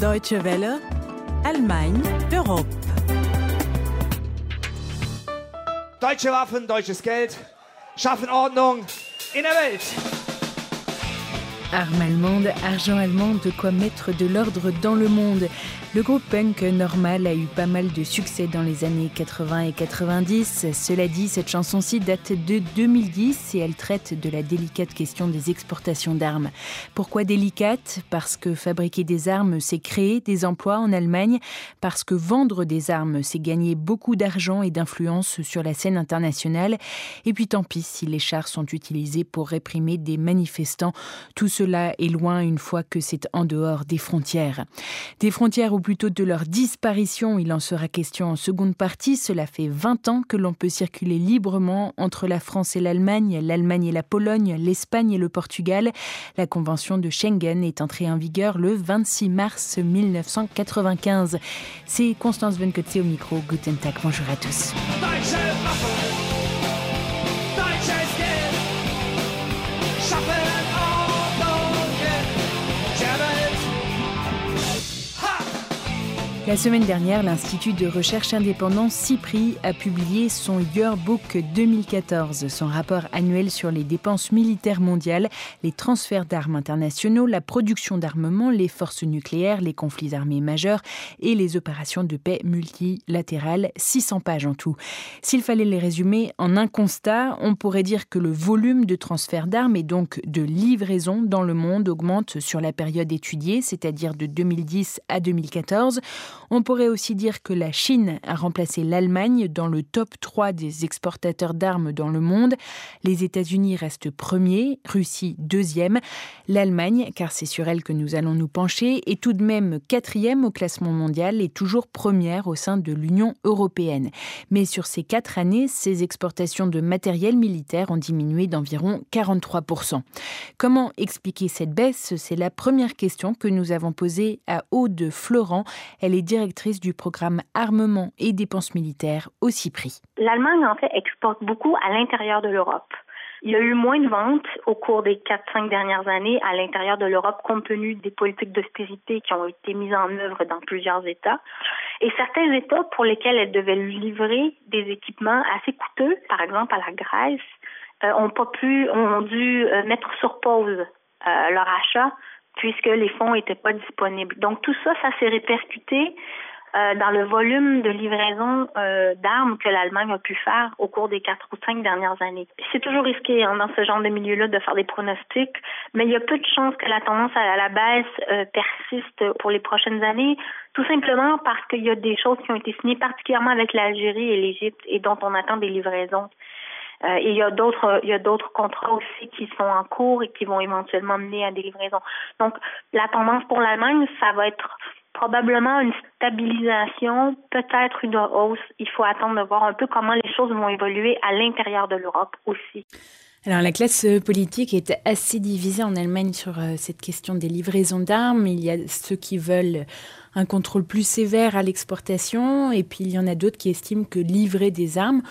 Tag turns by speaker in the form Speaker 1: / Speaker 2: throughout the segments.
Speaker 1: Deutsche Welle, Allemagne, Europe.
Speaker 2: Deutsche Waffen, deutsches Geld schaffen Ordnung in der Welt.
Speaker 3: Armes allemandes, argent allemand, de quoi mettre de l'ordre dans le monde. Le groupe punk Normal a eu pas mal de succès dans les années 80 et 90. Cela dit, cette chanson-ci date de 2010 et elle traite de la délicate question des exportations d'armes. Pourquoi délicate? Parce que fabriquer des armes, c'est créer des emplois en Allemagne, parce que vendre des armes, c'est gagner beaucoup d'argent et d'influence sur la scène internationale. Et puis tant pis si les chars sont utilisés pour réprimer des manifestants. Tout cela est loin une fois que c'est en dehors des frontières. Des frontières où plutôt de leur disparition. Il en sera question en seconde partie. Cela fait 20 ans que l'on peut circuler librement entre la France et l'Allemagne, l'Allemagne et la Pologne, l'Espagne et le Portugal. La convention de Schengen est entrée en vigueur le 26 mars 1995. C'est Constance Venkotze au micro. Guten Tag, bonjour à tous. La semaine dernière, l'Institut de recherche indépendant CIPRI a publié son Yearbook 2014, son rapport annuel sur les dépenses militaires mondiales, les transferts d'armes internationaux, la production d'armement, les forces nucléaires, les conflits armés majeurs et les opérations de paix multilatérales, 600 pages en tout. S'il fallait les résumer en un constat, on pourrait dire que le volume de transferts d'armes et donc de livraison dans le monde augmente sur la période étudiée, c'est-à-dire de 2010 à 2014. On pourrait aussi dire que la Chine a remplacé l'Allemagne dans le top 3 des exportateurs d'armes dans le monde. Les États-Unis restent premiers, Russie deuxième. L'Allemagne, car c'est sur elle que nous allons nous pencher, est tout de même quatrième au classement mondial et toujours première au sein de l'Union européenne. Mais sur ces quatre années, ses exportations de matériel militaire ont diminué d'environ 43%. Comment expliquer cette baisse? C'est la première question que nous avons posée à Aude Florent. Elle directrice du programme Armement et dépenses militaires au CIPRI.
Speaker 4: L'Allemagne, en fait, exporte beaucoup à l'intérieur de l'Europe. Il y a eu moins de ventes au cours des 4-5 dernières années à l'intérieur de l'Europe compte tenu des politiques d'austérité qui ont été mises en œuvre dans plusieurs États. Et certains États pour lesquels elle devait livrer des équipements assez coûteux, par exemple à la Grèce, euh, ont pas pu, ont dû euh, mettre sur pause euh, leur achat puisque les fonds n'étaient pas disponibles. Donc tout ça, ça s'est répercuté euh, dans le volume de livraison euh, d'armes que l'Allemagne a pu faire au cours des quatre ou cinq dernières années. C'est toujours risqué hein, dans ce genre de milieu-là de faire des pronostics, mais il y a peu de chances que la tendance à la baisse euh, persiste pour les prochaines années, tout simplement parce qu'il y a des choses qui ont été signées particulièrement avec l'Algérie et l'Égypte et dont on attend des livraisons. Euh, et il y a d'autres contrats aussi qui sont en cours et qui vont éventuellement mener à des livraisons. Donc la tendance pour l'Allemagne, ça va être probablement une stabilisation, peut-être une hausse. Il faut attendre de voir un peu comment les choses vont évoluer à l'intérieur de l'Europe aussi.
Speaker 3: Alors la classe politique est assez divisée en Allemagne sur euh, cette question des livraisons d'armes. Il y a ceux qui veulent un contrôle plus sévère à l'exportation et puis il y en a d'autres qui estiment que livrer des armes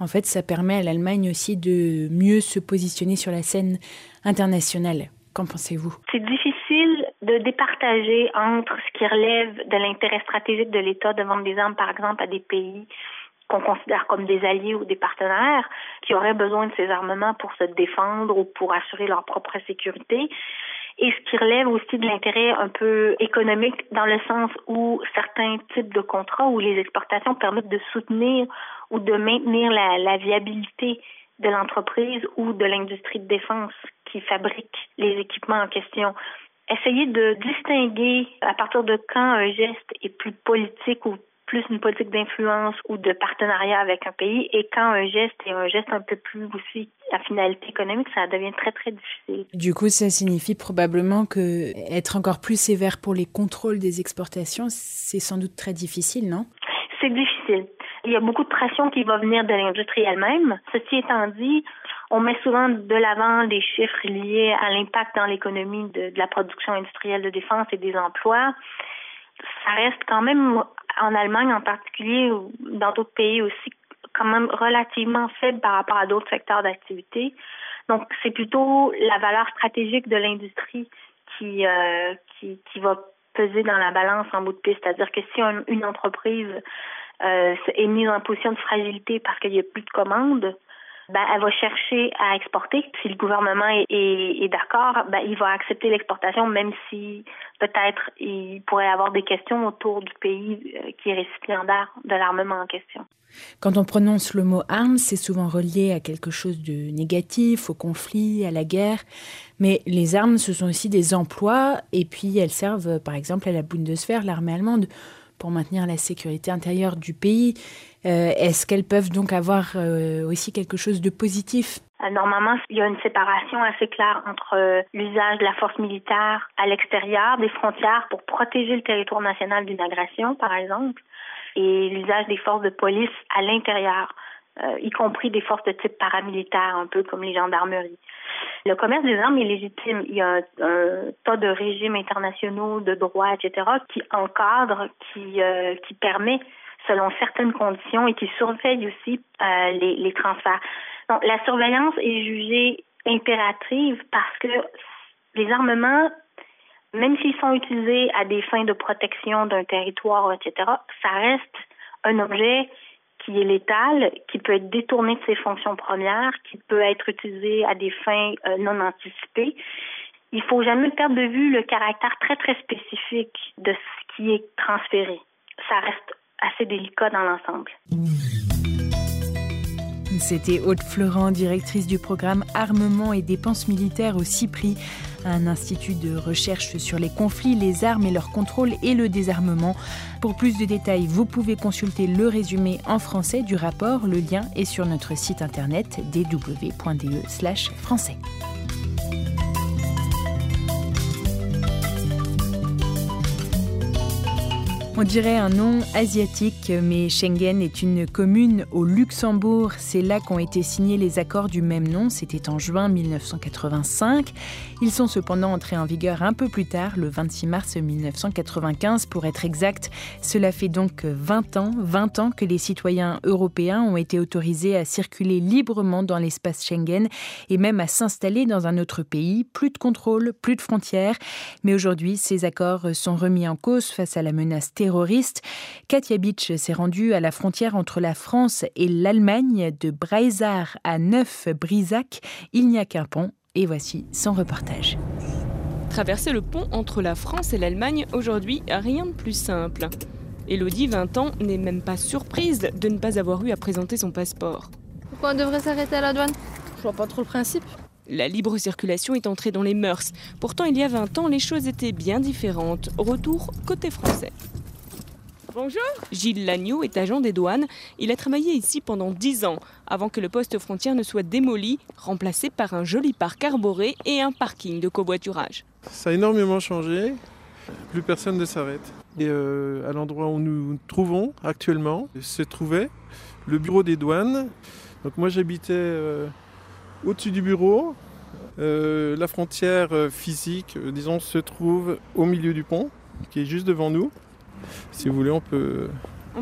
Speaker 3: en fait, ça permet à l'Allemagne aussi de mieux se positionner sur la scène internationale. Qu'en pensez-vous?
Speaker 4: C'est difficile de départager entre ce qui relève de l'intérêt stratégique de l'État de vendre des armes, par exemple, à des pays qu'on considère comme des alliés ou des partenaires qui auraient besoin de ces armements pour se défendre ou pour assurer leur propre sécurité et ce qui relève aussi de l'intérêt un peu économique dans le sens où certains types de contrats où les exportations permettent de soutenir ou de maintenir la, la viabilité de l'entreprise ou de l'industrie de défense qui fabrique les équipements en question. Essayer de distinguer à partir de quand un geste est plus politique ou plus une politique d'influence ou de partenariat avec un pays et quand un geste est un geste un peu plus aussi à finalité économique, ça devient très très difficile.
Speaker 3: Du coup, ça signifie probablement que être encore plus sévère pour les contrôles des exportations, c'est sans doute très difficile, non?
Speaker 4: C'est difficile. Il y a beaucoup de pression qui va venir de l'industrie elle-même. Ceci étant dit, on met souvent de l'avant des chiffres liés à l'impact dans l'économie de, de la production industrielle de défense et des emplois ça reste quand même en Allemagne en particulier ou dans d'autres pays aussi quand même relativement faible par rapport à d'autres secteurs d'activité. Donc, c'est plutôt la valeur stratégique de l'industrie qui, euh, qui, qui va peser dans la balance en bout de piste. C'est-à-dire que si une entreprise euh, est mise en position de fragilité parce qu'il n'y a plus de commandes, ben, elle va chercher à exporter. Si le gouvernement est, d'accord, ben, il va accepter l'exportation, même si peut-être il pourrait avoir des questions autour du pays euh, qui est récipiendaire de l'armement en question.
Speaker 3: Quand on prononce le mot armes, c'est souvent relié à quelque chose de négatif, au conflit, à la guerre. Mais les armes, ce sont aussi des emplois, et puis elles servent, par exemple, à la Bundeswehr, l'armée allemande, pour maintenir la sécurité intérieure du pays. Euh, est-ce qu'elles peuvent donc avoir euh, aussi quelque chose de positif?
Speaker 4: Euh, Normalement, il y a une séparation assez claire entre l'usage de la force militaire à l'extérieur des frontières pour protéger le territoire national d'une agression, par exemple, et l'usage des forces de police à l'intérieur, y compris des forces de type paramilitaire, un peu comme les gendarmeries. Le commerce des armes est légitime. Il y a un, tas de régimes internationaux, de droits, etc., qui encadrent, qui, euh, qui permet, selon certaines conditions, et qui surveillent aussi euh, les, les transferts. Donc, la surveillance est jugée impérative parce que les armements, même s'ils sont utilisés à des fins de protection d'un territoire, etc., ça reste un objet qui est létal, qui peut être détourné de ses fonctions premières, qui peut être utilisé à des fins euh, non anticipées. Il faut jamais perdre de vue le caractère très très spécifique de ce qui est transféré. Ça reste assez délicat dans l'ensemble.
Speaker 3: C'était Aude Florent, directrice du programme Armement et dépenses militaires au CIPRI, un institut de recherche sur les conflits, les armes et leur contrôle et le désarmement. Pour plus de détails, vous pouvez consulter le résumé en français du rapport. Le lien est sur notre site internet dw.de/français. On dirait un nom asiatique, mais Schengen est une commune au Luxembourg. C'est là qu'ont été signés les accords du même nom. C'était en juin 1985. Ils sont cependant entrés en vigueur un peu plus tard, le 26 mars 1995 pour être exact. Cela fait donc 20 ans, 20 ans que les citoyens européens ont été autorisés à circuler librement dans l'espace Schengen et même à s'installer dans un autre pays. Plus de contrôle, plus de frontières. Mais aujourd'hui, ces accords sont remis en cause face à la menace terroriste Katia Beach s'est rendue à la frontière entre la France et l'Allemagne, de Breisach à Neuf-Brisac. Il n'y a qu'un pont, et voici son reportage.
Speaker 5: Traverser le pont entre la France et l'Allemagne, aujourd'hui, rien de plus simple. Elodie, 20 ans, n'est même pas surprise de ne pas avoir eu à présenter son passeport.
Speaker 6: Pourquoi on devrait s'arrêter à la douane? Je vois pas trop le principe.
Speaker 5: La libre circulation est entrée dans les mœurs. Pourtant, il y a 20 ans, les choses étaient bien différentes. Retour côté français. Bonjour. Gilles Lagneau est agent des douanes. Il a travaillé ici pendant 10 ans, avant que le poste frontière ne soit démoli, remplacé par un joli parc arboré et un parking de covoiturage.
Speaker 7: Ça a énormément changé. Plus personne ne s'arrête. Et euh, à l'endroit où nous nous trouvons actuellement, se trouvait le bureau des douanes. Donc moi j'habitais euh, au-dessus du bureau. Euh, la frontière physique, disons, se trouve au milieu du pont, qui est juste devant nous. Si vous voulez, on peut,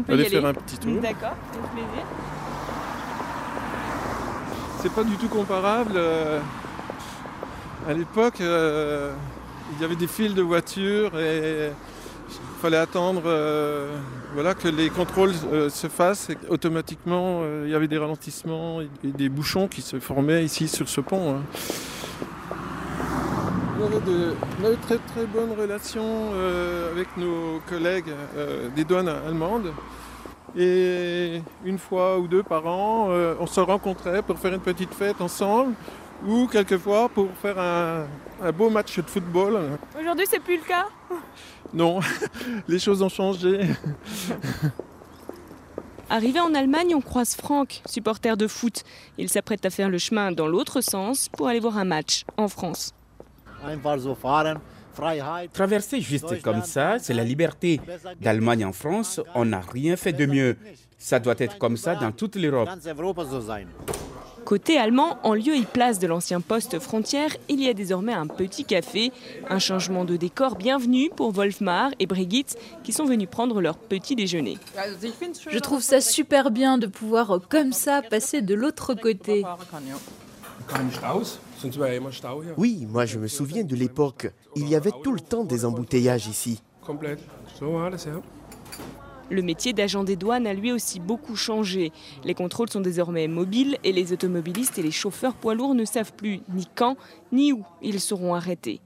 Speaker 7: aller, faire un petit tour.
Speaker 5: D'accord, avec plaisir.
Speaker 7: C'est pas du tout comparable. Euh, à l'époque, euh, il y avait des files de voitures et il fallait attendre euh, voilà, que les contrôles se fassent. Et automatiquement, il y avait des ralentissements et des bouchons qui se formaient ici sur ce pont. Hein on avait de, très très bonnes relations euh, avec nos collègues euh, des douanes allemandes. Et une fois ou deux par an, euh, on se rencontrait pour faire une petite fête ensemble ou quelquefois pour faire un, un beau match de football.
Speaker 5: Aujourd'hui, c'est plus le cas?
Speaker 7: Non, les choses ont changé.
Speaker 5: Arrivé en Allemagne, on croise Franck, supporter de foot. Il s'apprête à faire le chemin dans l'autre sens pour aller voir un match en France.
Speaker 8: Traverser juste comme ça, c'est la liberté. D'Allemagne en France, on n'a rien fait de mieux. Ça doit être comme ça dans toute l'Europe.
Speaker 5: Côté allemand, en lieu et place de l'ancien poste frontière, il y a désormais un petit café. Un changement de décor bienvenu pour Wolfmar et Brigitte qui sont venus prendre leur petit déjeuner.
Speaker 6: Je trouve ça super bien de pouvoir comme ça passer de l'autre côté.
Speaker 9: Oui, moi je me souviens de l'époque. Il y avait tout le temps des embouteillages ici.
Speaker 5: Le métier d'agent des douanes a lui aussi beaucoup changé. Les contrôles sont désormais mobiles et les automobilistes et les chauffeurs poids lourds ne savent plus ni quand ni où ils seront arrêtés.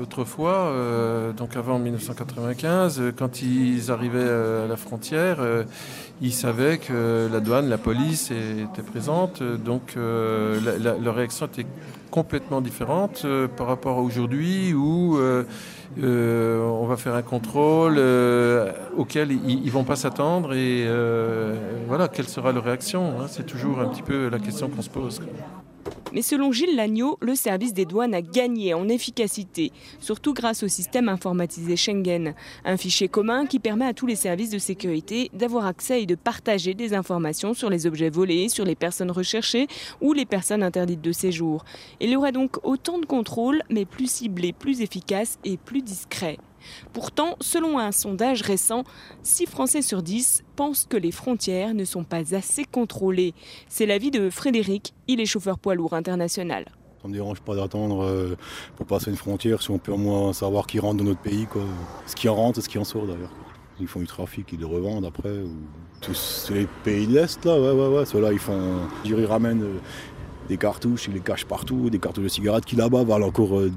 Speaker 7: Autrefois, euh, donc avant 1995, euh, quand ils arrivaient euh, à la frontière, ils savaient que la douane, la police était présente, donc leur réaction était complètement différente par rapport à aujourd'hui où on va faire un contrôle auquel ils, ne vont pas s'attendre et voilà, quelle sera leur réaction hein. C'est toujours un petit peu la question qu'on se pose.
Speaker 5: Mais selon Gilles Lagneau, le service des douanes a gagné en efficacité, surtout grâce au système informatisé Schengen, un fichier commun qui permet à tous les services de sécurité d'avoir accès et de partager des informations sur les objets volés, sur les personnes recherchées ou les personnes interdites de séjour. Il y aura donc autant de contrôles, mais plus ciblés, plus efficaces et plus discrets. Pourtant, selon un sondage récent, 6 Français sur 10 pensent que les frontières ne sont pas assez contrôlées. C'est l'avis de Frédéric, il est chauffeur poids lourd international.
Speaker 10: Ça ne me dérange pas d'attendre euh, pour passer une frontière si on peut au moins savoir qui rentre dans notre pays. Ce qui en rentre et ce qui en sort d'ailleurs. Ils font du trafic, ils le revendent après. Tous les pays de l'Est, là, ouais, ouais, ouais. Ceux-là, ils font. Ils ramènent euh, des cartouches, ils les cachent partout, des cartouches de cigarettes qui là-bas valent encore euh,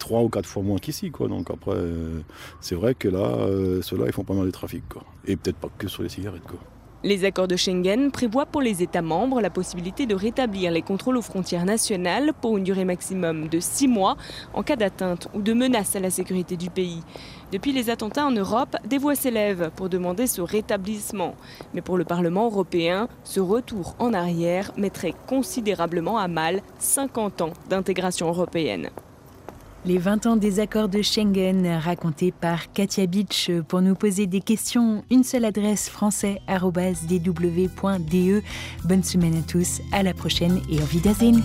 Speaker 10: trois ou quatre fois moins qu'ici. Donc après, euh, c'est vrai que là, euh, ceux-là, ils font pas mal de trafic. Quoi. Et peut-être pas que sur les cigarettes. Quoi.
Speaker 5: Les accords de Schengen prévoient pour les États membres la possibilité de rétablir les contrôles aux frontières nationales pour une durée maximum de six mois en cas d'atteinte ou de menace à la sécurité du pays. Depuis les attentats en Europe, des voix s'élèvent pour demander ce rétablissement. Mais pour le Parlement européen, ce retour en arrière mettrait considérablement à mal 50 ans d'intégration européenne.
Speaker 3: Les 20 ans des accords de Schengen racontés par Katia Beach pour nous poser des questions. Une seule adresse français.dw.de. Bonne semaine à tous, à la prochaine et au Wiedersehen.